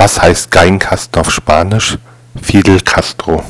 Was heißt Geigenkasten auf Spanisch? Fidel Castro